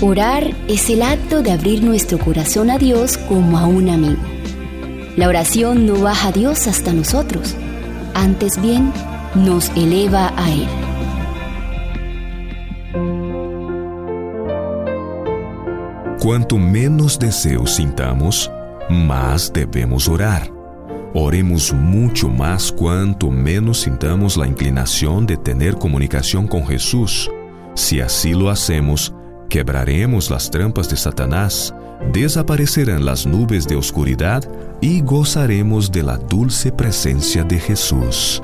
Orar es el acto de abrir nuestro corazón a Dios como a un amigo. La oración no baja a Dios hasta nosotros, antes bien nos eleva a Él. Cuanto menos deseos sintamos, más debemos orar. Oremos mucho más cuanto menos sintamos la inclinación de tener comunicación con Jesús. Si así lo hacemos, quebraremos las trampas de Satanás, desaparecerán las nubes de oscuridad y gozaremos de la dulce presencia de Jesús.